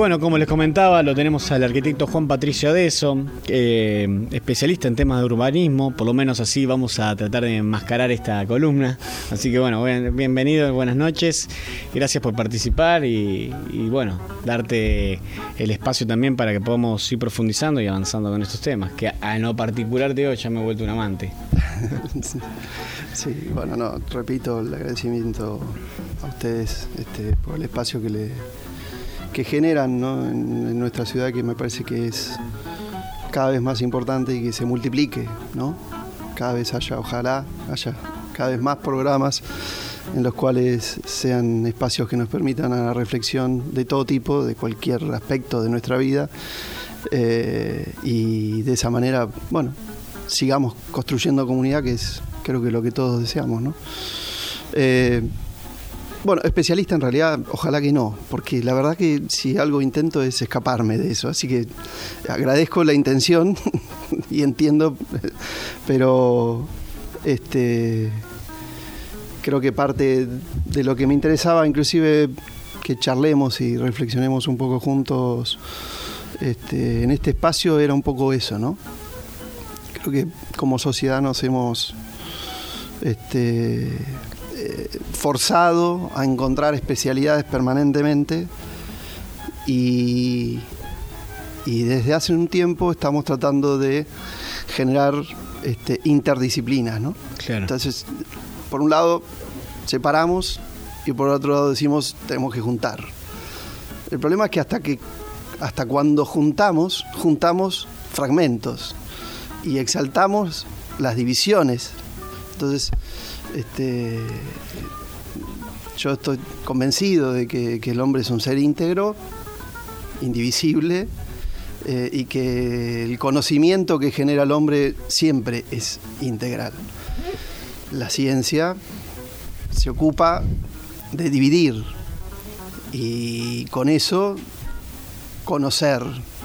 bueno, como les comentaba, lo tenemos al arquitecto Juan Patricio Adeso, eh, especialista en temas de urbanismo, por lo menos así vamos a tratar de enmascarar esta columna. Así que bueno, bienvenido, buenas noches, gracias por participar y, bueno, darte el espacio también para que podamos ir profundizando y avanzando con estos temas, que a lo particular de hoy ya me he vuelto un amante. sí, bueno, no, repito el agradecimiento a ustedes este, por el espacio que le que generan en, nuestra ciudad que me parece que es cada vez más importante y que se multiplique, ¿no? Cada vez haya, ojalá haya cada vez más programas en los cuales sean espacios que nos permitan a la reflexión de todo tipo, de cualquier aspecto de nuestra vida, eh, y de esa manera, bueno, sigamos construyendo comunidad, que es creo que lo que todos deseamos, ¿no? Eh, bueno, especialista en realidad, ojalá que no, porque la verdad que si algo intento es escaparme de eso, así que agradezco la intención y entiendo, pero este creo que parte de lo que me interesaba, inclusive que charlemos y reflexionemos un poco juntos este, en este espacio, era un poco eso, ¿no? Creo que como sociedad nos hemos este, forzado a encontrar especialidades permanentemente y, desde hace un tiempo estamos tratando de generar este, interdisciplinas, ¿no? Entonces, por un lado, separamos y por otro lado decimos tenemos que juntar. El problema es que hasta que hasta cuando juntamos, juntamos fragmentos y exaltamos las divisiones. Entonces, este, yo estoy convencido de que, el hombre es un ser íntegro, indivisible, eh, y que el conocimiento que genera el hombre siempre es integral. La ciencia se ocupa de dividir y con eso conocer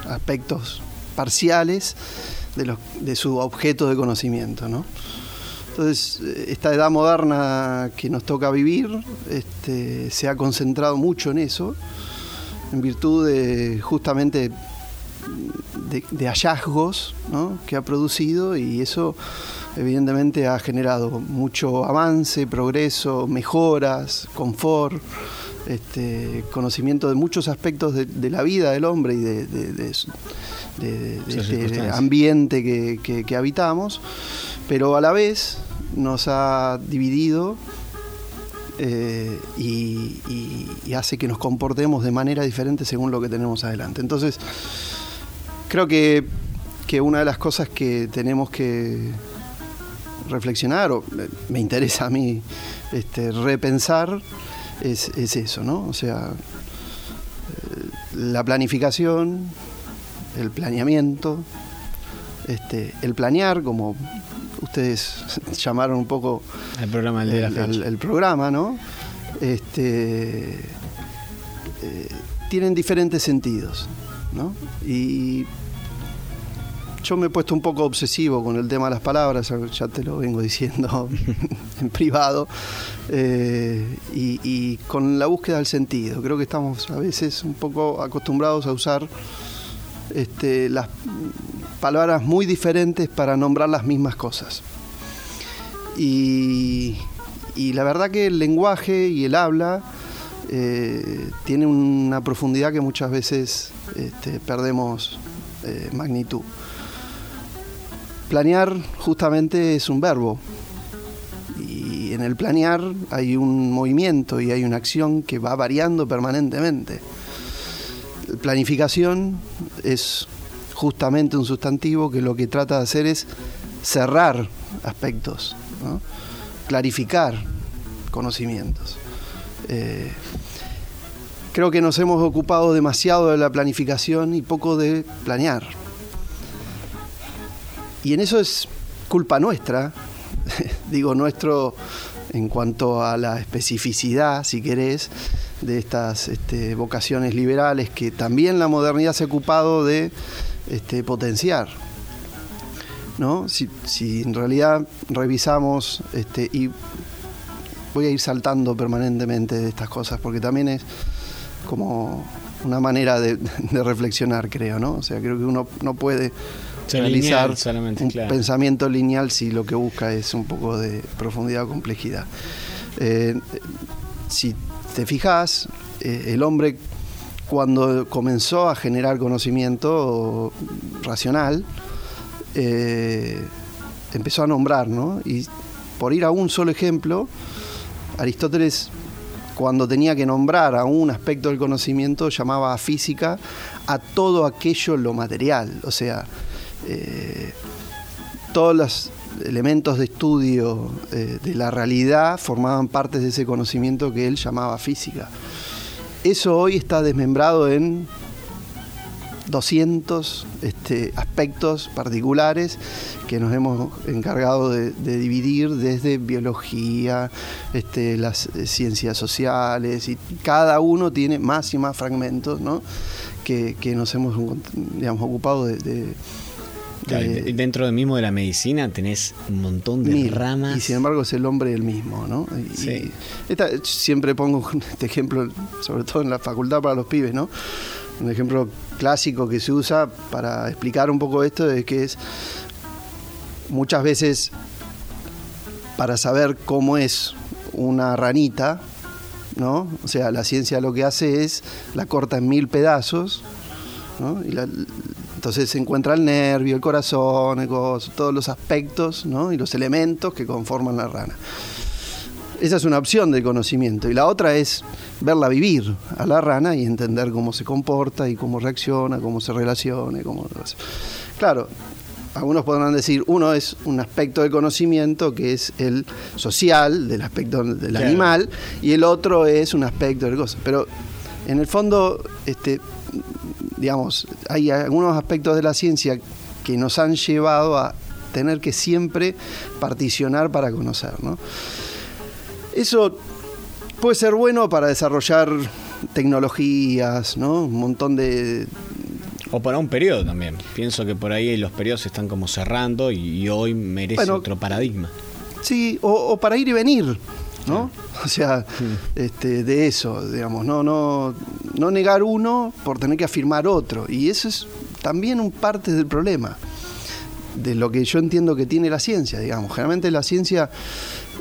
aspectos parciales de, de su objeto de conocimiento. ¿no? Entonces, esta edad moderna que nos toca vivir este, se ha concentrado mucho en eso, en virtud de justamente de, hallazgos que ha producido y eso evidentemente ha generado mucho avance, progreso, mejoras, confort, este, conocimiento de muchos aspectos de, la vida del hombre y de, este ambiente que habitamos, pero a la vez nos ha dividido eh, y, hace que nos comportemos de manera diferente según lo que tenemos adelante. Entonces, creo que, una de las cosas que tenemos que reflexionar, o me interesa a mí este, repensar, es, eso, ¿no? O sea, eh, la planificación, el planeamiento, este, el planear como ustedes llamaron un poco el programa, el, programa, ¿no? Este, eh, tienen diferentes sentidos, ¿no? Y yo me he puesto un poco obsesivo con el tema de las palabras, ya te lo vengo diciendo en privado, eh, y, con la búsqueda del sentido. Creo que estamos a veces un poco acostumbrados a usar este, las palabras muy diferentes para nombrar las mismas cosas. Y, la verdad que el lenguaje y el habla eh, tiene una profundidad que muchas veces este, perdemos eh, magnitud. Planear justamente es un verbo y en el planear hay un movimiento y hay una acción que va variando permanentemente. Planificación es justamente un sustantivo que lo que trata de hacer es cerrar aspectos, clarificar conocimientos. Eh, creo que nos hemos ocupado demasiado de la planificación y poco de planear. Y en eso es culpa nuestra, digo nuestro en cuanto a la especificidad, si querés, de estas este, vocaciones liberales que también la modernidad se ha ocupado de este, potenciar. ¿no? Si, en realidad revisamos este, y voy a ir saltando permanentemente de estas cosas porque también es como una manera de, reflexionar, creo, ¿no? O sea, creo que uno no puede realizar un pensamiento lineal si lo que busca es un poco de profundidad o complejidad. Eh, si te fijas, eh, el hombre cuando comenzó a generar conocimiento racional, eh, empezó a nombrar, ¿no? Y por ir a un solo ejemplo, Aristóteles cuando tenía que nombrar a un aspecto del conocimiento llamaba a física a todo aquello lo material, o sea, eh, todos los elementos de estudio eh, de la realidad formaban parte de ese conocimiento que él llamaba física. Eso hoy está desmembrado en 200 este, aspectos particulares que nos hemos encargado de, dividir desde biología, este, las eh, ciencias sociales, y cada uno tiene más y más fragmentos que, nos hemos digamos, ocupado de, dentro del mismo de la medicina tenés un montón de ramas. Y sin embargo es el hombre el mismo, ¿no? siempre pongo este ejemplo, sobre todo en la facultad para los pibes, ¿no? Un ejemplo clásico que se usa para explicar un poco esto es que es muchas veces para saber cómo es una ranita, ¿no? O sea, la ciencia lo que hace es la corta en mil pedazos, ¿no? Y entonces se encuentra el nervio, el corazón, todos los aspectos ¿no? y los elementos que conforman la rana. Esa es una opción de conocimiento. Y la otra es verla vivir a la rana y entender cómo se comporta y cómo reacciona, cómo se relaciona. Cómo... Claro, algunos podrán decir, uno es un aspecto de conocimiento que es el social, del aspecto del animal, y el otro es un aspecto de cosas. Pero en el fondo, este, digamos, hay algunos aspectos de la ciencia que nos han llevado a tener que siempre particionar para conocer. ¿no? Eso puede ser bueno para desarrollar tecnologías, ¿no? Un montón de... O para un periodo también. Pienso que por ahí los periodos se están como cerrando y, hoy merece otro paradigma. Sí, o, para ir y venir, ¿no? O sea, este, de eso, digamos, no, no, no negar uno por tener que afirmar otro. Y eso es también un parte del problema, de lo que yo entiendo que tiene la ciencia, digamos. Generalmente la ciencia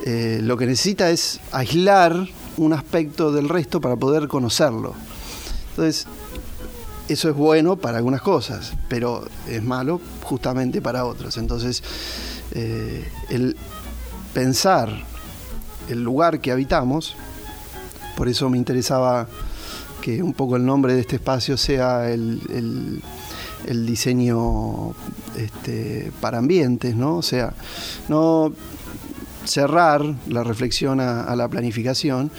eh, lo que necesita es aislar un aspecto del resto para poder conocerlo. Entonces, eso es bueno para algunas cosas, pero es malo justamente para otras. Entonces, eh, el pensar el lugar que habitamos, por eso me interesaba que un poco el nombre de este espacio sea el, diseño este, para ambientes, ¿no? O sea, no cerrar la reflexión a, la planificación,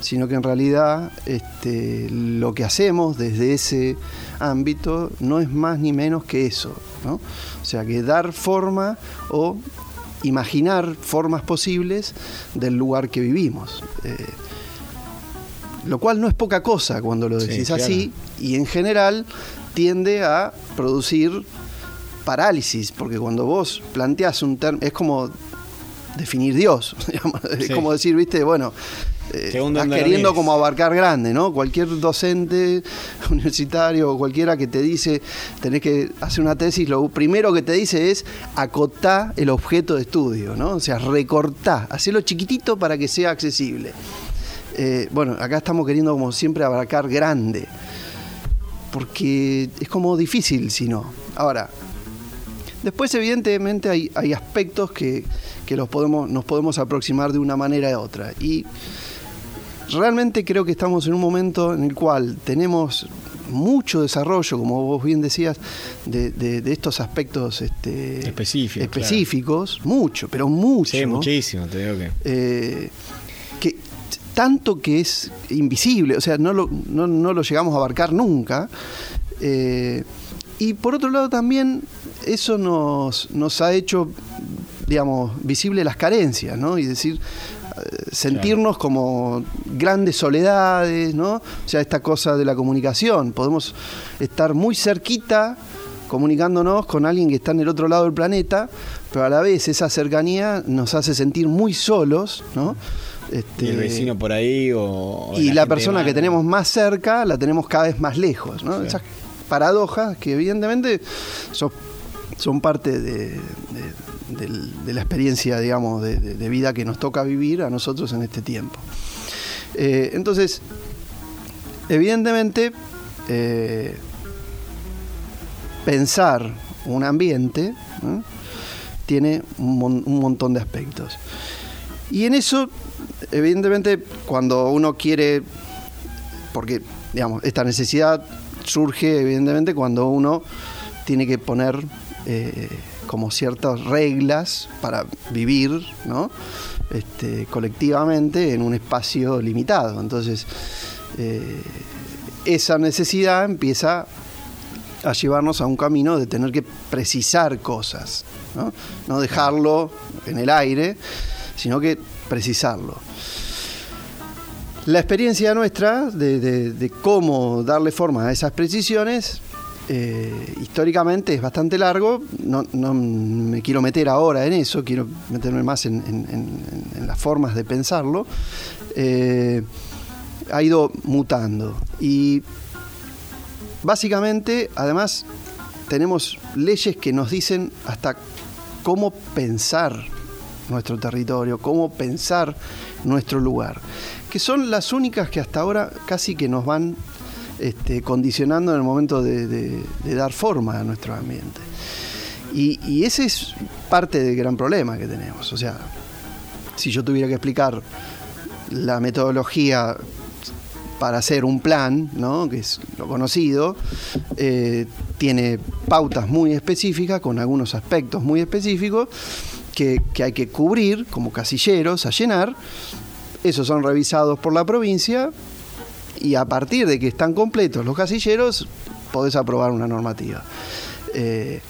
sino que en realidad este, lo que hacemos desde ese ámbito no es más ni menos que eso. ¿no? O sea, que dar forma o imaginar formas posibles del lugar que vivimos. Eh, lo cual no es poca cosa cuando lo decís así y en general tiende a producir parálisis, porque cuando vos planteás un término, es como definir Dios. Es como decir, viste, bueno, eh, estás queriendo como abarcar grande, ¿no? Cualquier docente universitario o cualquiera que te dice tenés que hacer una tesis, lo primero que te dice es acotá el objeto de estudio, ¿no? O sea, recortá, hacerlo chiquitito para que sea accesible. Eh, bueno, acá estamos queriendo como siempre abarcar grande, porque es como difícil si no. Ahora, después evidentemente hay, hay aspectos que que los podemos, nos podemos aproximar de una manera u otra. Y realmente creo que estamos en un momento en el cual tenemos mucho desarrollo, como vos bien decías, de, estos aspectos este, específicos, mucho, pero mucho. Sí, muchísimo, te digo que. Eh, que tanto que es invisible, o sea, no lo, no, lo llegamos a abarcar nunca. Eh, y por otro lado también eso nos, nos ha hecho digamos, visible las carencias, ¿no? Y decir, sentirnos como grandes soledades, ¿no? O sea, esta cosa de la comunicación, podemos estar muy cerquita comunicándonos con alguien que está en el otro lado del planeta, pero a la vez esa cercanía nos hace sentir muy solos, ¿no? Este, ¿Y el vecino por ahí o... y la, persona que tenemos más cerca la tenemos cada vez más lejos, ¿no? Esas paradojas que evidentemente son, son parte de, la experiencia, digamos, de, vida que nos toca vivir a nosotros en este tiempo. Eh, entonces, evidentemente, eh, pensar un ambiente tiene un, montón de aspectos. Y en eso, evidentemente, cuando uno quiere, porque, digamos, esta necesidad surge, evidentemente, cuando uno tiene que poner eh, como ciertas reglas para vivir. Este, colectivamente en un espacio limitado. Entonces, eh, esa necesidad empieza a llevarnos a un camino de tener que precisar cosas, no, dejarlo en el aire, sino que precisarlo. La experiencia nuestra de, cómo darle forma a esas precisiones, eh, históricamente es bastante largo, no, me quiero meter ahora en eso, quiero meterme más en, las formas de pensarlo, eh, ha ido mutando. Y Básicamente, además, tenemos leyes que nos dicen hasta cómo pensar nuestro territorio, cómo pensar nuestro lugar, que son las únicas que hasta ahora casi que nos van este, condicionando en el momento de, dar forma a nuestro ambiente. Y, ese es parte del gran problema que tenemos. O sea, si yo tuviera que explicar la metodología para hacer un plan, ¿no? que es lo conocido, eh, tiene pautas muy específicas, con algunos aspectos muy específicos, que, hay que cubrir como casilleros a llenar. Esos son revisados por la provincia y a partir de que están completos los casilleros, podés aprobar una normativa. Eh,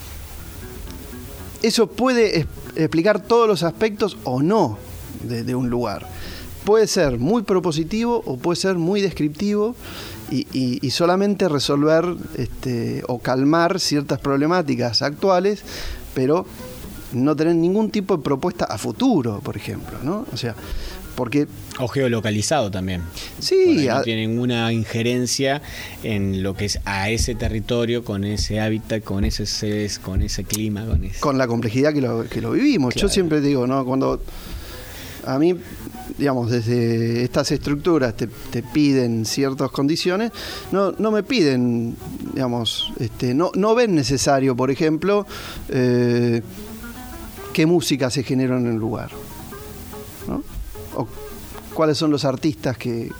eso puede explicar todos los aspectos o no de un lugar puede ser muy propositivo o puede ser muy descriptivo y, solamente resolver este, o calmar ciertas problemáticas actuales, pero no tener ningún tipo de propuesta a futuro, por ejemplo, ¿no? O sea, porque... O geolocalizado también. Sí. No tiene ninguna injerencia en lo que es a ese territorio, con ese hábitat, con ese sedes, con ese clima, con Con la complejidad que lo, que lo vivimos. Yo siempre digo, ¿no? Cuando a mí, digamos, desde estas estructuras te, piden ciertas condiciones, no, no me piden, digamos, este, no, no ven necesario, por ejemplo, eh, qué música se genera en el lugar. ¿no? O cuáles son los artistas que,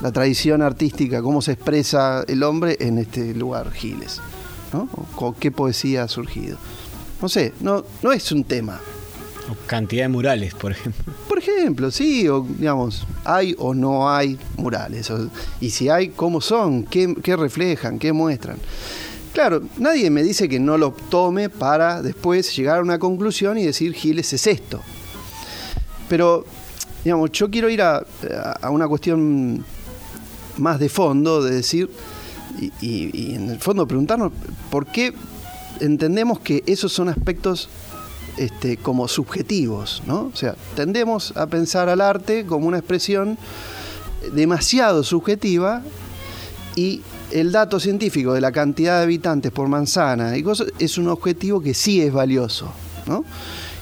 la tradición artística, cómo se expresa el hombre en este lugar, Giles. ¿no? O qué poesía ha surgido. No sé, no, no es un tema. O cantidad de murales, por ejemplo. Por ejemplo, sí, o digamos, hay o no hay murales. y si hay, ¿cómo son? ¿Qué, reflejan? ¿Qué muestran? Claro, nadie me dice que no lo tome para después llegar a una conclusión y decir Giles es esto. Pero, digamos, yo quiero ir a, una cuestión más de fondo, de decir, y, y, en el fondo preguntarnos por qué entendemos que esos son aspectos este, como subjetivos, ¿no? O sea, tendemos a pensar al arte como una expresión demasiado subjetiva y el dato científico de la cantidad de habitantes por manzana y cosas, es un objetivo que sí es valioso, ¿no?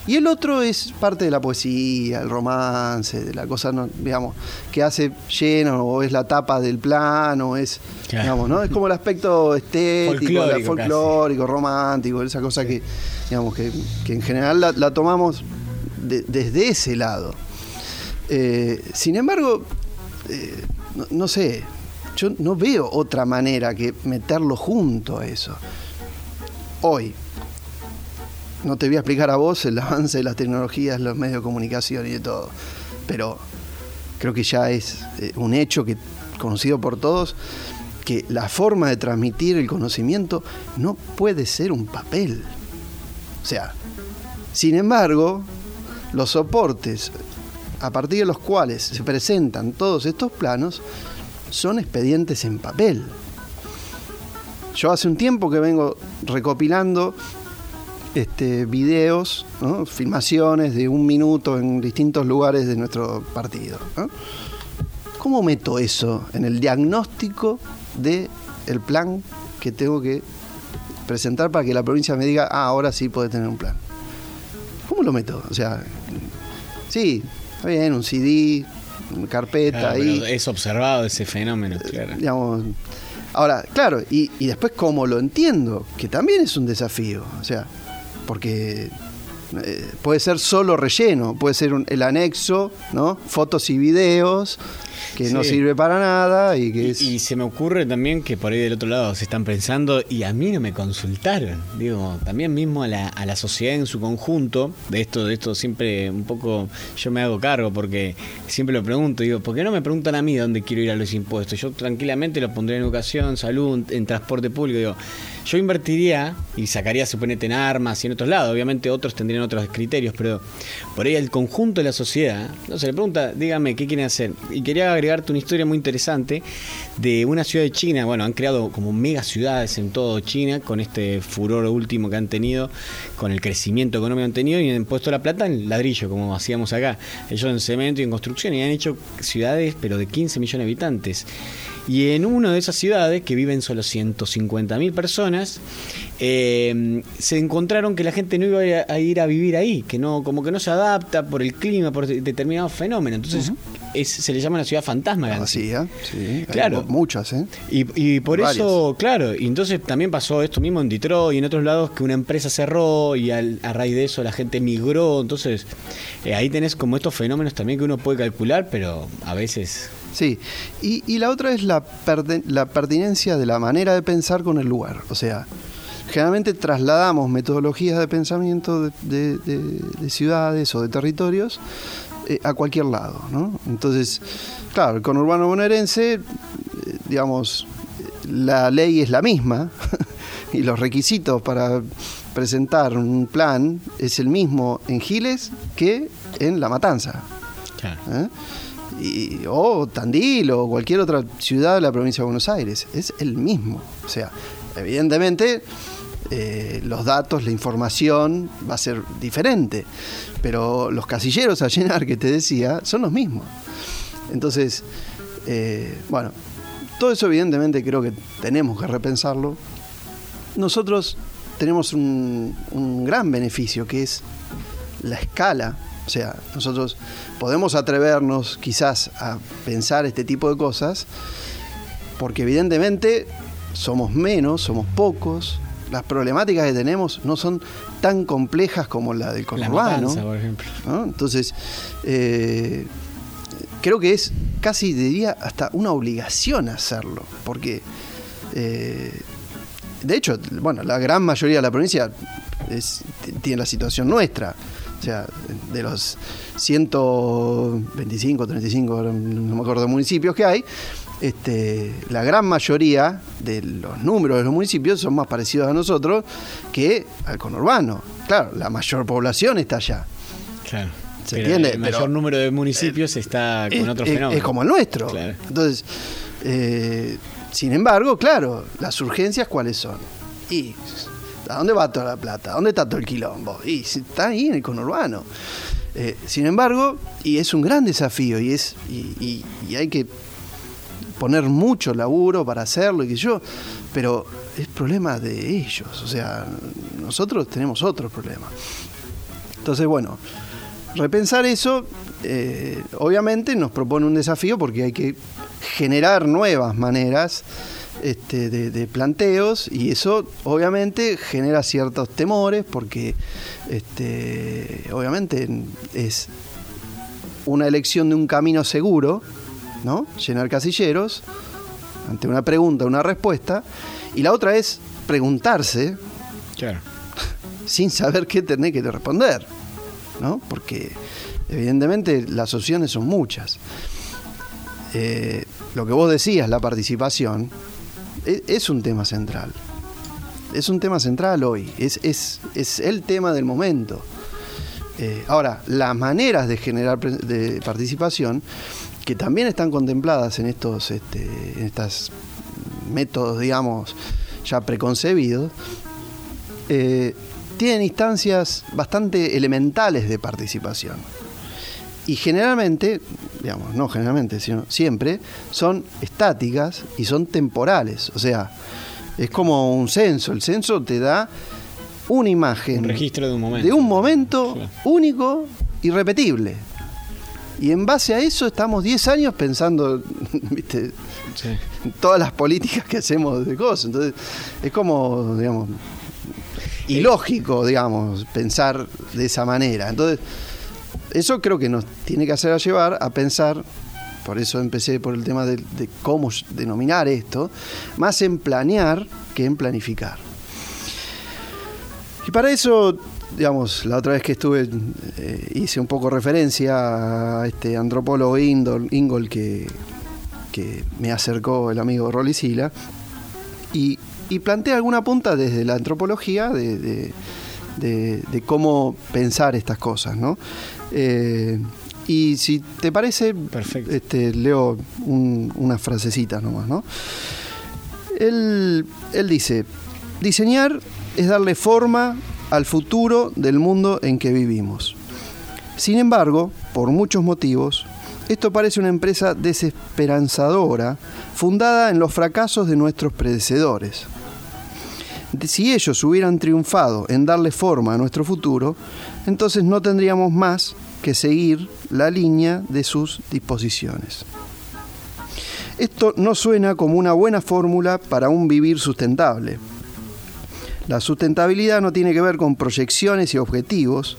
Y el otro es parte de la poesía, el romance, de la cosa, digamos, que hace lleno, o es la tapa del plano, es, digamos, ¿no? Es como el aspecto estético, folclórico, romántico, esa cosa que, digamos, que, en general la, tomamos desde ese lado. Eh, sin embargo, eh, no sé, yo no veo otra manera que meterlo junto a eso. Hoy, no te voy a explicar a vos el avance de las tecnologías, los medios de comunicación y de todo, pero creo que ya es eh, un hecho que conocido por todos que la forma de transmitir el conocimiento no puede ser un papel. O sea, sin embargo, los soportes a partir de los cuales se presentan todos estos planos son expedientes en papel. Yo hace un tiempo que vengo recopilando este, videos, filmaciones de un minuto en distintos lugares de nuestro partido. ¿Cómo meto eso en el diagnóstico del el plan que tengo que presentar para que la provincia me diga, ah, ahora sí puede tener un plan? ¿Cómo lo meto? O sea, sí, está bien, un CD, una carpeta ahí. Es observado ese fenómeno, claro. Digamos, ahora, claro, y, y después cómo lo entiendo, que también es un desafío. O sea, porque eh, puede ser solo relleno, puede ser el anexo, ¿no? Fotos y videos que no sirve para nada y que y, se me ocurre también que por ahí del otro lado se están pensando y a mí no me consultaron digo también mismo a la, a la sociedad en su conjunto de esto de esto siempre un poco yo me hago cargo porque siempre lo pregunto digo ¿por qué no me preguntan a mí dónde quiero ir a los impuestos? yo tranquilamente lo pondré en educación salud en transporte público digo yo invertiría y sacaría, suponete, en armas y en otros lados. Obviamente otros tendrían otros criterios, pero por ahí el conjunto de la sociedad, no se le pregunta, dígame, ¿qué quieren hacer? Y quería agregarte una historia muy interesante de una ciudad de China. Bueno, han creado como mega ciudades en todo China con este furor último que han tenido, con el crecimiento económico que han tenido y han puesto la plata en ladrillo, como hacíamos acá. Ellos en cemento y en construcción y han hecho ciudades, pero de 15 millones de habitantes. Y en una de esas ciudades, que viven solo 150.000 personas, eh, se encontraron que la gente no iba a ir a vivir ahí, que no, como que no se adapta por el clima, por determinados fenómenos. Entonces se le llama la ciudad fantasma. Ah, sí, sí, claro. muchas, ¿eh? Y, por eso, claro, y entonces también pasó esto mismo en Detroit y en otros lados que una empresa cerró y a raíz de eso la gente migró. Entonces eh, ahí tenés como estos fenómenos también que uno puede calcular, pero a veces Sí, y, la otra es la, la pertinencia de la manera de pensar con el lugar. O sea, generalmente trasladamos metodologías de pensamiento de, ciudades o de territorios eh, a cualquier lado. ¿no? Entonces, claro, el conurbano bonaerense, eh, digamos, la ley es la misma y los requisitos para presentar un plan es el mismo en Giles que en La Matanza. Claro. ¿Eh? o Tandil o cualquier otra ciudad de la provincia de Buenos Aires. Es el mismo. O sea, evidentemente eh, los datos, la información va a ser diferente, pero los casilleros a llenar que te decía son los mismos. Entonces, eh, bueno, todo eso evidentemente creo que tenemos que repensarlo. Nosotros tenemos un gran beneficio que es la escala o sea, nosotros podemos atrevernos quizás a pensar este tipo de cosas porque evidentemente somos menos, somos pocos, las problemáticas que tenemos no son tan complejas como la del conurbano. por ejemplo. Entonces, eh, creo que es casi, diría, hasta una obligación hacerlo, porque, eh, de hecho, bueno, la gran mayoría de la provincia tiene la situación nuestra. O sea, de los 125, 35, no me acuerdo, municipios que hay, este, la gran mayoría de los números de los municipios son más parecidos a nosotros que al conurbano. Claro, la mayor población está allá. Claro. ¿Se entiende? El mayor número de municipios está con otros fenómenos. Es como el nuestro. Entonces, eh, sin embargo, claro, las urgencias cuáles son. Y ¿A dónde va toda la plata? ¿A dónde está todo el quilombo? Y está ahí en el conurbano. Eh, sin embargo, y es un gran desafío y, es, y, hay que poner mucho laburo para hacerlo y que yo, pero es problema de ellos, o sea, nosotros tenemos otros problemas. Entonces, bueno, repensar eso, eh, obviamente nos propone un desafío porque hay que generar nuevas maneras este, de, planteos y eso obviamente genera ciertos temores porque este, obviamente es una elección de un camino seguro, ¿no? Llenar casilleros ante una pregunta, una respuesta, y la otra es preguntarse sin saber qué tener que responder, ¿no? Porque evidentemente las opciones son muchas. Eh, lo que vos decías, la participación, es, un tema central. Es un tema central hoy, es, es, el tema del momento. Eh, ahora, las maneras de generar de participación, que también están contempladas en estos este, en estas métodos, digamos, ya preconcebidos, eh, tienen instancias bastante elementales de participación. Y generalmente, digamos, no generalmente, sino siempre, son estáticas y son temporales. O sea, es como un censo. El censo te da una imagen. Un registro de un momento. De un momento único y repetible. Y en base a eso estamos 10 años pensando, ¿viste? Todas las políticas que hacemos de cosas. Entonces, es como, digamos, ilógico, digamos, pensar de esa manera. Entonces, eso creo que nos tiene que hacer llevar a pensar, por eso empecé por el tema de, cómo denominar esto, más en planear que en planificar. Y para eso digamos, la otra vez que estuve eh, hice un poco referencia a este antropólogo Ingol, que, me acercó el amigo Rolly Sila y, y planteé alguna punta desde la antropología de, de, cómo pensar estas cosas, ¿no? Eh, y si te parece, Este, leo unas frasecitas nomás, ¿no? Él, él dice, diseñar es darle forma al futuro del mundo en que vivimos. Sin embargo, por muchos motivos, esto parece una empresa desesperanzadora, fundada en los fracasos de nuestros predecesores. Si ellos hubieran triunfado en darle forma a nuestro futuro, entonces no tendríamos más que seguir la línea de sus disposiciones. Esto no suena como una buena fórmula para un vivir sustentable la sustentabilidad no tiene que ver con proyecciones y objetivos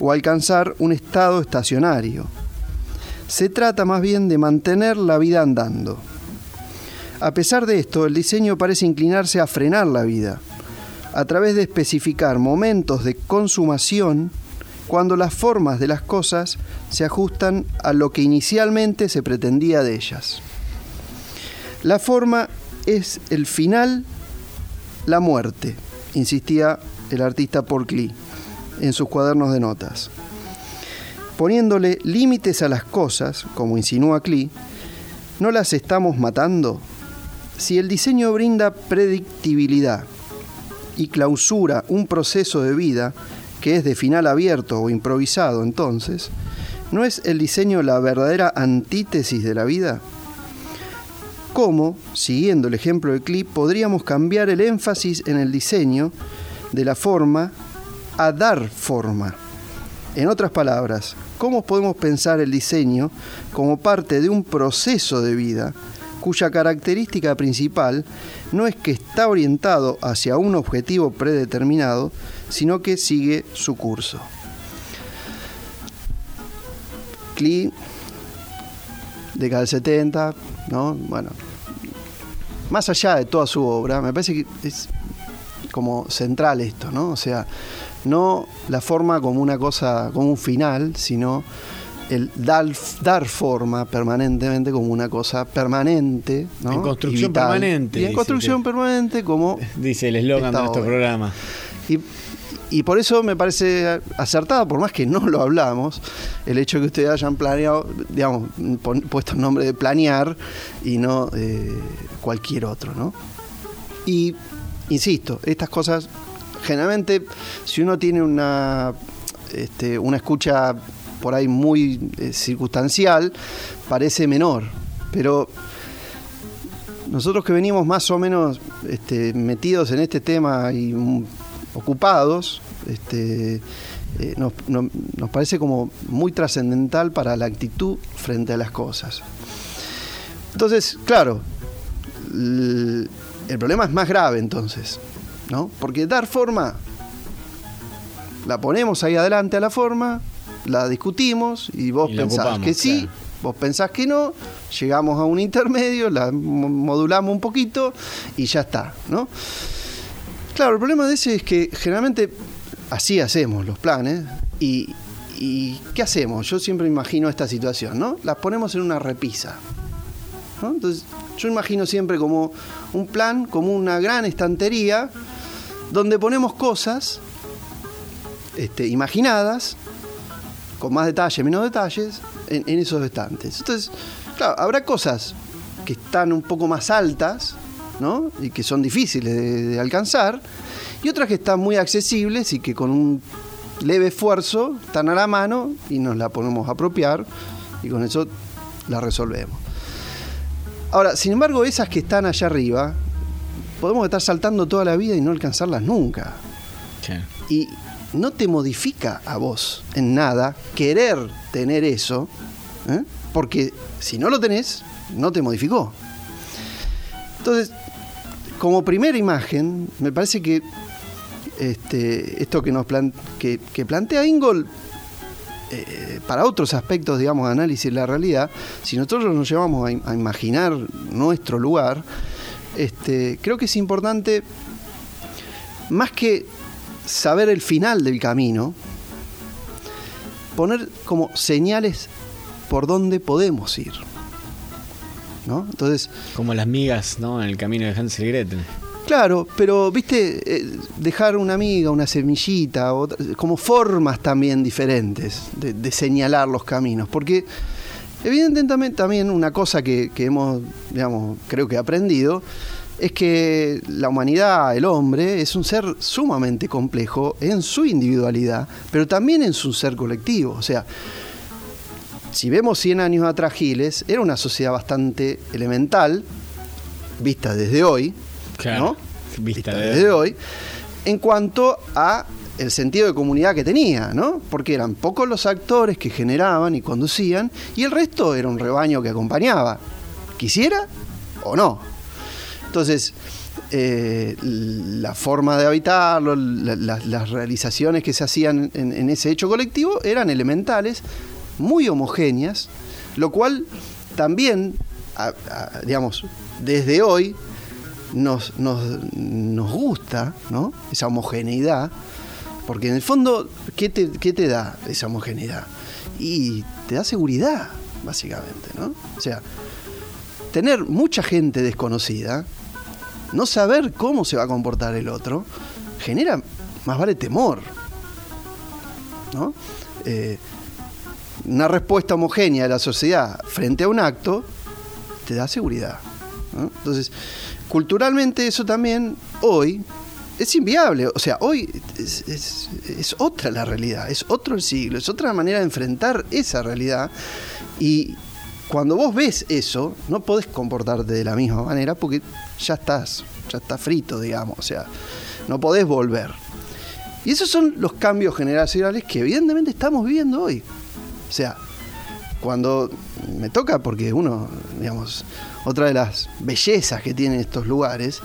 o alcanzar un estado estacionario. Se trata más bien de mantener la vida andando. A pesar de esto, el diseño parece inclinarse a frenar la vida, a través de especificar momentos de consumación cuando las formas de las cosas se ajustan a lo que inicialmente se pretendía de ellas. La forma es el final, la muerte insistía el artista Paul Klee en sus cuadernos de notas. Poniéndole límites a las cosas, como insinúa Klee, ¿no las estamos matando? Si el diseño brinda predictibilidad y clausura un proceso de vida que es de final abierto o improvisado entonces, ¿no es el diseño la verdadera antítesis de la vida? cómo, siguiendo el ejemplo del clip, podríamos cambiar el énfasis en el diseño de la forma a dar forma. En otras palabras, ¿cómo podemos pensar el diseño como parte de un proceso de vida cuya característica principal no es que está orientado hacia un objetivo predeterminado, sino que sigue su curso? Klee, década del 70, ¿no? Bueno, más allá de toda su obra, me parece que es como central esto, ¿no? O sea, no la forma como una cosa, como un final, sino el dar, dar forma permanentemente como una cosa permanente, ¿no? En construcción permanente. Y en construcción permanente como... Dice el eslogan de nuestro programa. Y y por eso me parece acertado, por más que no lo hablamos, el hecho de que ustedes hayan planeado, digamos, puesto el nombre de planear y no eh, cualquier otro, ¿no? Y, insisto, estas cosas, generalmente, si uno tiene una, este, una escucha por ahí muy eh, circunstancial, parece menor, pero nosotros que venimos más o menos este, metidos en este tema y ocupados, este, eh, nos, parece como muy trascendental para la actitud frente a las cosas. Entonces, claro, el, problema es más grave entonces, ¿no? Porque dar forma, la ponemos ahí adelante a la forma, la discutimos y vos pensás que sí, vos pensás que no, llegamos a un intermedio, la modulamos un poquito y ya está, ¿no? Claro, el problema de ese es que generalmente así hacemos los planes y, ¿qué hacemos? Yo siempre imagino esta situación, ¿no? Las ponemos en una repisa. Entonces, yo imagino siempre como un plan, como una gran estantería, donde ponemos cosas este, imaginadas, con más detalles, menos detalles, en, esos estantes. Entonces, claro, habrá cosas que están un poco más altas, ¿no? Y que son difíciles de, alcanzar, y otras que están muy accesibles y que con un leve esfuerzo están a la mano y nos la podemos apropiar y con eso la resolvemos. Ahora, sin embargo, esas que están allá arriba, podemos estar saltando toda la vida y no alcanzarlas nunca. Y no te modifica a vos en nada querer tener eso, ¿eh? porque si no lo tenés, no te modificó. Entonces, como primera imagen, me parece que este, esto que, nos que, plantea Ingol, eh, para otros aspectos, digamos, de análisis de la realidad, si nosotros nos llevamos a, imaginar nuestro lugar, este, creo que es importante, más que saber el final del camino, poner como señales por dónde podemos ir. ¿no? Entonces, como las migas, ¿no? En el camino de Hansel y Gretel. Claro, pero viste, eh, dejar una amiga, una semillita, como formas también diferentes de, señalar los caminos, porque evidentemente también una cosa que, que hemos, digamos, creo que aprendido, es que la humanidad, el hombre, es un ser sumamente complejo en su individualidad, pero también en su ser colectivo. O sea, si vemos 100 años atrás Giles, era una sociedad bastante elemental, vista desde hoy, ¿no? Vista, desde hoy, en cuanto a el sentido de comunidad que tenía, ¿no? Porque eran pocos los actores que generaban y conducían, y el resto era un rebaño que acompañaba, quisiera o no. Entonces, eh, la forma de habitarlo, las realizaciones que se hacían en, ese hecho colectivo eran elementales, muy homogéneas, lo cual también, digamos, desde hoy nos, gusta, ¿no? Esa homogeneidad, porque en el fondo, ¿qué te, ¿qué te da esa homogeneidad? Y te da seguridad, básicamente, ¿no? O sea, tener mucha gente desconocida, no saber cómo se va a comportar el otro, genera más vale temor. ¿no? Eh, una respuesta homogénea de la sociedad frente a un acto te da seguridad. Entonces, culturalmente eso también hoy es inviable. O sea, hoy es, es, otra la realidad, es otro el siglo, es otra manera de enfrentar esa realidad. Y cuando vos ves eso, no podés comportarte de la misma manera porque ya estás, ya está frito, digamos, o sea, no podés volver. Y esos son los cambios generacionales que evidentemente estamos viviendo hoy. O sea, cuando me toca, porque uno, digamos, otra de las bellezas que tienen estos lugares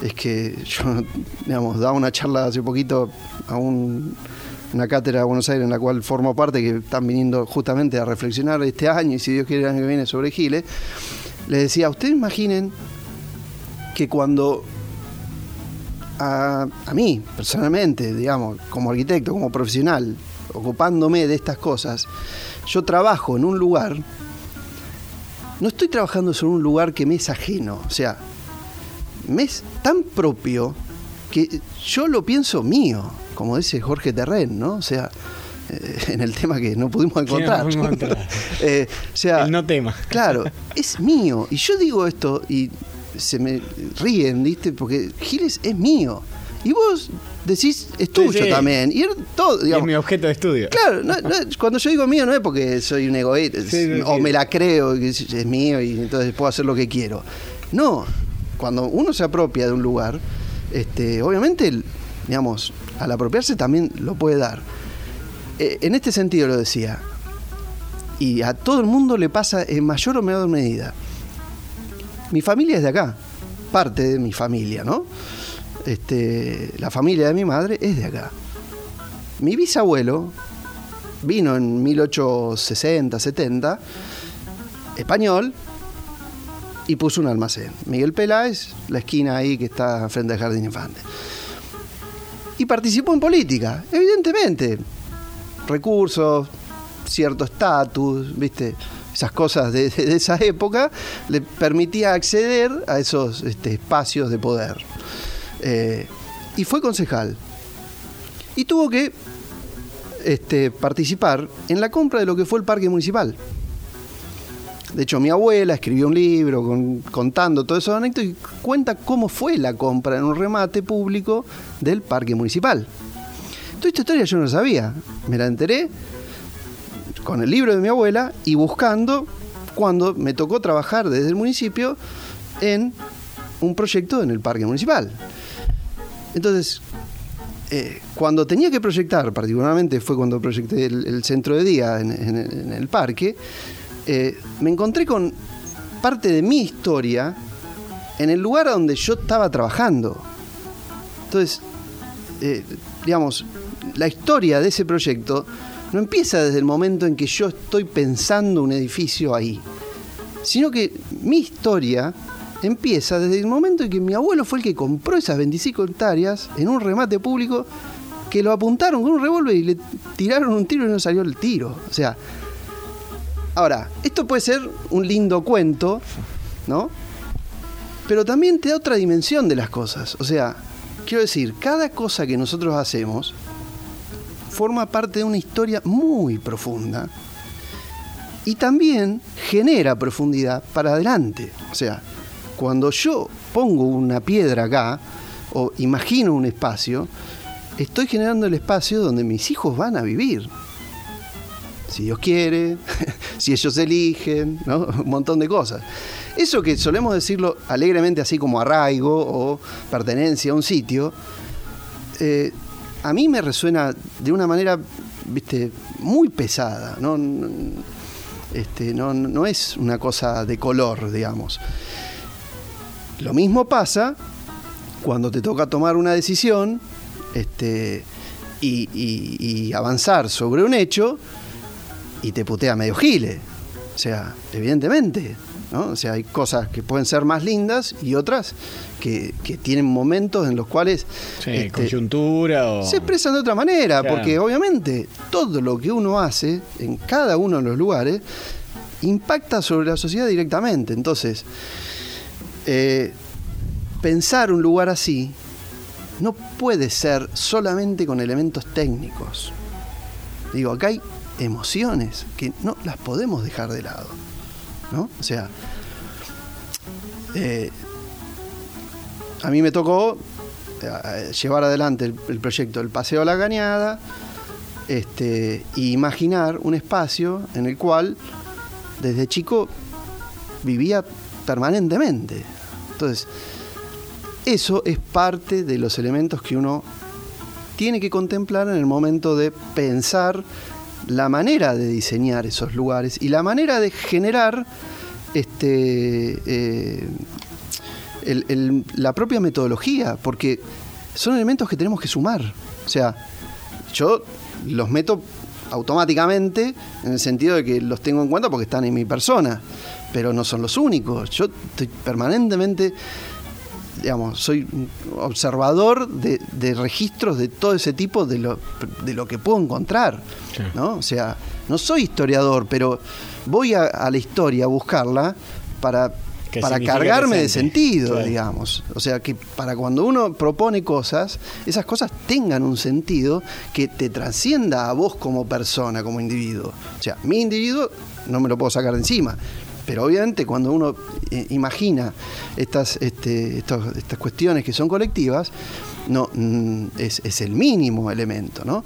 es que yo, digamos, daba una charla hace poquito a un una cátedra de Buenos Aires en la cual formo parte, que están viniendo justamente a reflexionar este año y si Dios quiere el año que viene sobre Giles, les decía, ustedes imaginen que cuando a, a mí, personalmente, digamos, como arquitecto, como profesional, ocupándome de estas cosas, yo trabajo en un lugar, no estoy trabajando sobre un lugar que me es ajeno, o sea, me es tan propio que yo lo pienso mío como dice Jorge Terren, ¿no? O sea, eh, en el tema que no pudimos encontrar. No eh, o sea, el no tema. Claro, es mío. Y yo digo esto y se me ríen, ¿viste? Porque Giles es mío. Y vos decís, es tuyo también. Y, todo, es mi objeto de estudio. Claro, cuando yo digo mío no es porque soy un egoísta o me la creo y es mío y entonces puedo hacer lo que quiero. No, cuando uno se apropia de un lugar, este, obviamente, digamos, al apropiarse también lo puede dar. Eh, en este sentido lo decía, y a todo el mundo le pasa en mayor o menor medida. Mi familia es de acá, parte de mi familia, ¿no? Este, la familia de mi madre es de acá. Mi bisabuelo vino en 1860, 70, español, y puso un almacén. Miguel Peláez, la esquina ahí que está frente al Jardín Infante y participó en política, evidentemente. Recursos, cierto estatus, ¿viste? Esas cosas de, esa época le permitía acceder a esos este, espacios de poder. Eh, y fue concejal. Y tuvo que este, participar en la compra de lo que fue el parque municipal. De hecho, mi abuela escribió un libro contando todo eso anécdotas y cuenta cómo fue la compra en un remate público del parque municipal. Toda esta historia yo no sabía. Me la enteré con el libro de mi abuela y buscando cuando me tocó trabajar desde el municipio en un proyecto en el parque municipal. Entonces, eh, cuando tenía que proyectar, particularmente fue cuando proyecté el, centro de día en, el parque, eh, me encontré con parte de mi historia en el lugar donde yo estaba trabajando. Entonces, eh, digamos, la historia de ese proyecto no empieza desde el momento en que yo estoy pensando un edificio ahí, sino que mi historia empieza desde el momento en que mi abuelo fue el que compró esas 25 hectáreas en un remate público que lo apuntaron con un revólver y le tiraron un tiro y no salió el tiro. O sea, ahora, esto puede ser un lindo cuento, ¿no? Pero también te da otra dimensión de las cosas. O sea, quiero decir, cada cosa que nosotros hacemos forma parte de una historia muy profunda y también genera profundidad para adelante. O sea, cuando yo pongo una piedra acá o imagino un espacio, estoy generando el espacio donde mis hijos van a vivir. Si Dios quiere, si ellos eligen, un montón de cosas. Eso que solemos decirlo alegremente así como arraigo o pertenencia a un sitio, eh, a mí me resuena de una manera, viste, muy pesada. No, este, no, no es una cosa de color, digamos. Lo mismo pasa cuando te toca tomar una decisión este, y, avanzar sobre un hecho y te putea medio gile. O sea, evidentemente, ¿no? O sea, hay cosas que pueden ser más lindas y otras que, tienen momentos en los cuales... Sí, este, coyuntura o... Se expresan de otra manera, porque obviamente todo lo que uno hace en cada uno de los lugares impacta sobre la sociedad directamente. Entonces, eh, pensar un lugar así no puede ser solamente con elementos técnicos. Digo, acá hay emociones que no las podemos dejar de lado. ¿No? O sea, eh, a mí me tocó eh, llevar adelante el, proyecto del Paseo a la Cañada este, e imaginar un espacio en el cual desde chico vivía permanentemente. Entonces, eso es parte de los elementos que uno tiene que contemplar en el momento de pensar la manera de diseñar esos lugares y la manera de generar este, eh, la propia metodología, porque son elementos que tenemos que sumar. O sea, yo los meto automáticamente en el sentido de que los tengo en cuenta porque están en mi persona pero no son los únicos. Yo estoy permanentemente, digamos, soy observador de, registros de todo ese tipo de lo, de lo que puedo encontrar. ¿no? O sea, no soy historiador, pero voy a, la historia a buscarla para para cargarme de sentido, digamos. O sea, que para cuando uno propone cosas, esas cosas tengan un sentido que te trascienda a vos como persona, como individuo. O sea, mi individuo no me lo puedo sacar de encima, pero obviamente cuando uno eh, imagina estas, este, estas cuestiones que son colectivas, no, mm, es, el mínimo elemento, ¿no?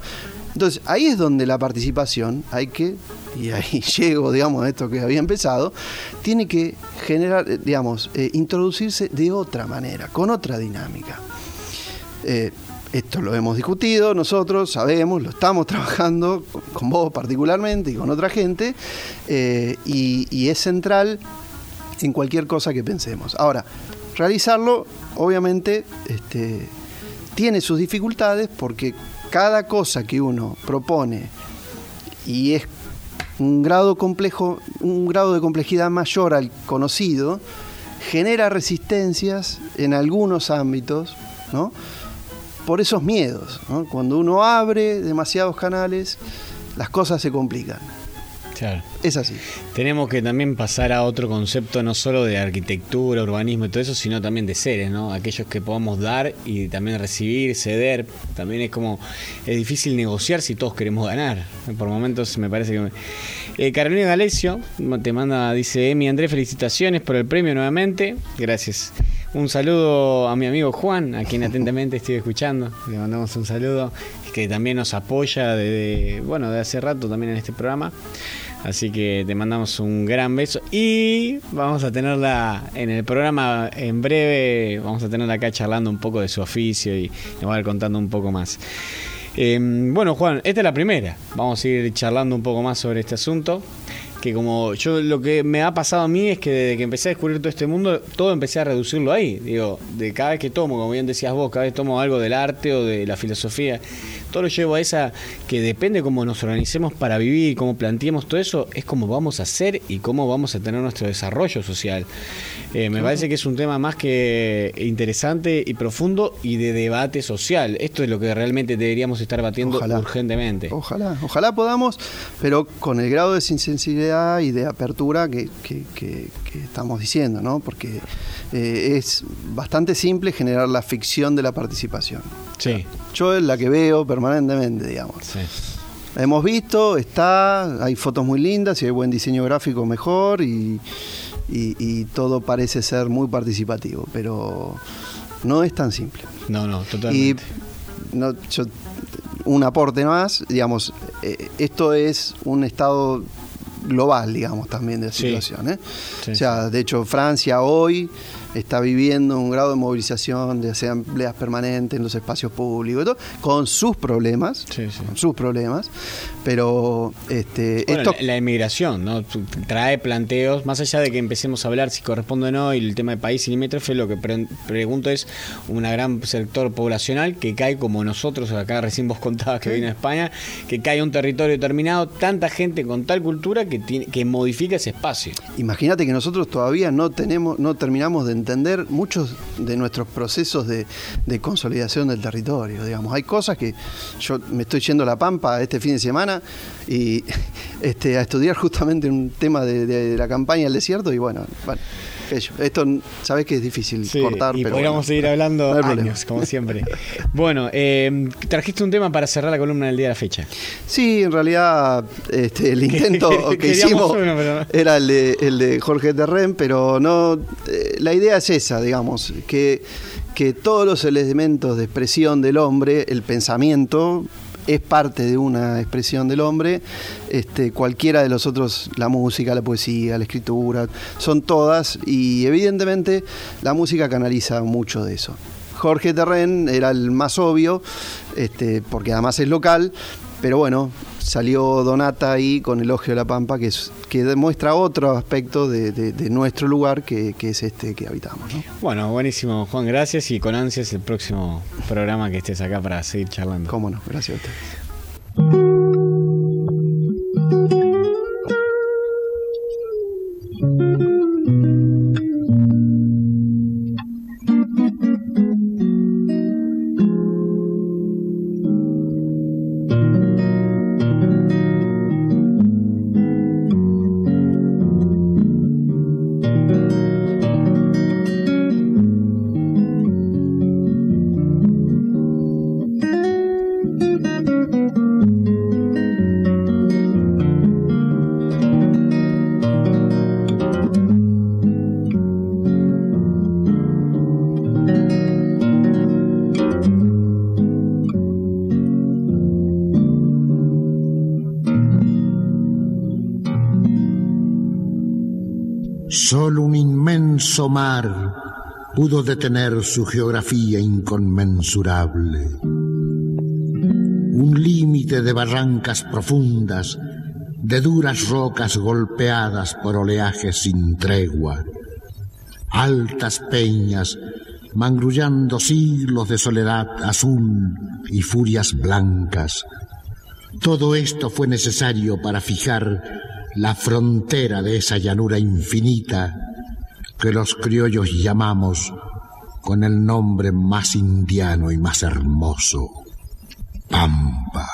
Entonces, ahí es donde la participación hay que, y ahí llego, digamos, a esto que había empezado, tiene que generar, eh, digamos, eh, introducirse de otra manera, con otra dinámica. Esto lo hemos discutido nosotros, sabemos, lo estamos trabajando con vos particularmente y con otra gente, eh, y, es central en cualquier cosa que pensemos. Ahora, realizarlo obviamente este, tiene sus dificultades porque cada cosa que uno propone y es un grado complejo, un grado de complejidad mayor al conocido, genera resistencias en algunos ámbitos, ¿no? Por esos miedos. Cuando uno abre demasiados canales, las cosas se complican. Es así. Tenemos que también pasar a otro concepto, no solo de arquitectura, urbanismo y todo eso, sino también de seres, ¿no? Aquellos que podamos dar y también recibir, ceder. También es como, es difícil negociar si todos queremos ganar. Por momentos me parece que... Eh, Carolina Galecio te manda, dice, Emi Andrés, felicitaciones por el premio nuevamente. Gracias. Un saludo a mi amigo Juan, a quien atentamente estoy escuchando. Le mandamos un saludo, que también nos apoya desde, bueno, de hace rato también en este programa. Así que te mandamos un gran beso y vamos a tenerla en el programa en breve. Vamos a tenerla acá charlando un poco de su oficio y nos va a ir contando un poco más. Em, bueno, Juan, esta es la primera. Vamos a ir charlando un poco más sobre este asunto que como yo lo que me ha pasado a mí es que desde que empecé a descubrir todo este mundo, todo empecé a reducirlo ahí. Digo, de cada vez que tomo, como bien decías vos, cada vez tomo algo del arte o de la filosofía, todo lo llevo a esa que depende cómo nos organicemos para vivir, cómo planteemos todo eso, es cómo vamos a ser y cómo vamos a tener nuestro desarrollo social. Eh, me parece que es un tema más que interesante y profundo y de debate social. Esto es lo que realmente deberíamos estar batiendo urgentemente. Ojalá, ojalá podamos, pero con el grado de sensibilidad y de apertura que, estamos diciendo, ¿no? Porque eh, es bastante simple generar la ficción de la participación. Sí. Yo es la que veo permanentemente, digamos. Sí. La hemos visto, está, hay fotos muy lindas, y hay buen diseño gráfico mejor y y, todo parece ser muy participativo, pero no es tan simple. No, no, totalmente. Y no, un aporte más, digamos, eh, esto es un estado global, digamos, también de la situación. ¿eh? o sea, de hecho, Francia hoy está viviendo un grado de movilización de asambleas permanentes en los espacios públicos, con sus problemas, con sus problemas, pero este, esto... la, emigración, ¿no? Trae planteos, más allá de que empecemos a hablar si corresponde o no, y el tema de país y limítrofe, lo que pregunto es un gran sector poblacional que cae como nosotros, acá recién vos contabas que vino a España, que cae a un territorio determinado, tanta gente con tal cultura que, tiene, que modifica ese espacio. Imagínate que nosotros todavía no tenemos, no terminamos de entender muchos de nuestros procesos de, consolidación del territorio. Digamos, hay cosas que yo me estoy yendo a la Pampa este fin de semana y este, a estudiar justamente un tema de, la campaña del desierto y bueno, esto sabes que es difícil cortar. Y podríamos seguir hablando años, como siempre. bueno, eh, trajiste un tema para cerrar la columna del día de la fecha. Sí, en realidad este, el intento que hicimos era el de, Jorge Terren, pero no. Eh, la idea es esa, digamos, que, que todos los elementos de expresión del hombre, el pensamiento, es parte de una expresión del hombre. Este, cualquiera de los otros, la música, la poesía, la escritura, son todas y evidentemente la música canaliza mucho de eso. Jorge Terren era el más obvio, este, porque además es local, pero bueno, salió Donata ahí con Elogio de la Pampa, que, es, que demuestra otro aspecto de, nuestro lugar, que, es este que habitamos. Bueno, buenísimo, Juan, gracias y con ansias el próximo programa que estés acá para seguir charlando. Cómo no, gracias a usted. mar pudo detener su geografía inconmensurable. Un límite de barrancas profundas, de duras rocas golpeadas por oleajes sin tregua, altas peñas mangrullando siglos de soledad azul y furias blancas. Todo esto fue necesario para fijar la frontera de esa llanura infinita que los criollos llamamos con el nombre más indiano y más hermoso, Pampa.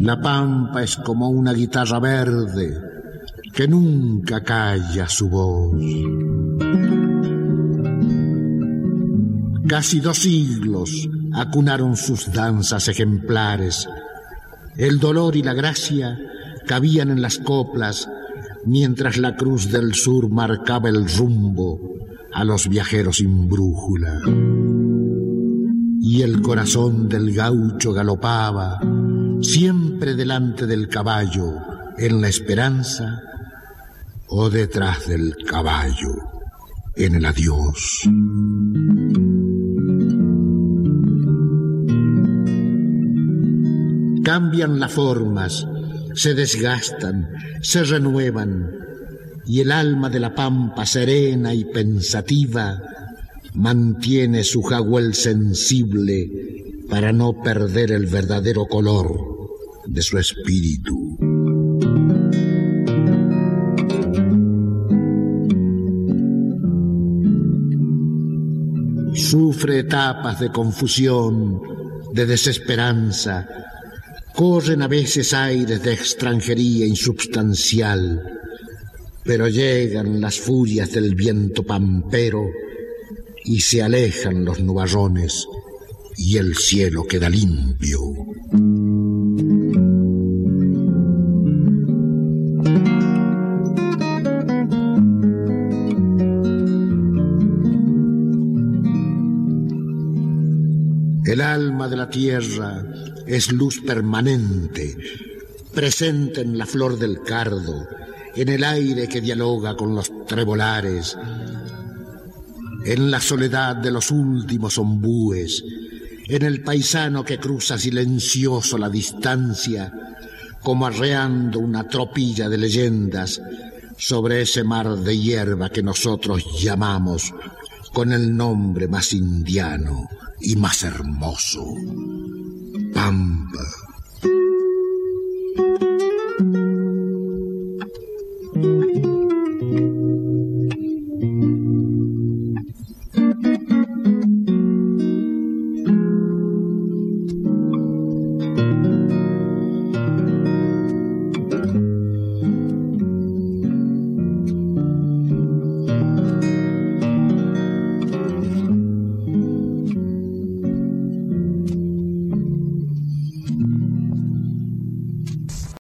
La Pampa es como una guitarra verde que nunca calla su voz. Casi dos siglos acunaron sus danzas ejemplares. El dolor y la gracia cabían en las coplas mientras la cruz del sur marcaba el rumbo a los viajeros sin brújula. Y el corazón del gaucho galopaba siempre delante del caballo en la esperanza o detrás del caballo en el adiós. Cambian las formas, se desgastan, se renuevan, y el alma de la pampa serena y pensativa mantiene su jaguel sensible para no perder el verdadero color de su espíritu. Sufre etapas de confusión, de desesperanza, corren a veces aires de extranjería insubstancial, pero llegan las furias del viento pampero y se alejan los nubarrones y el cielo queda limpio. De la tierra es luz permanente, presente en la flor del cardo, en el aire que dialoga con los trebolares, en la soledad de los últimos ombúes, en el paisano que cruza silencioso la distancia, como arreando una tropilla de leyendas sobre ese mar de hierba que nosotros llamamos con el nombre más indiano y más hermoso, Pampa.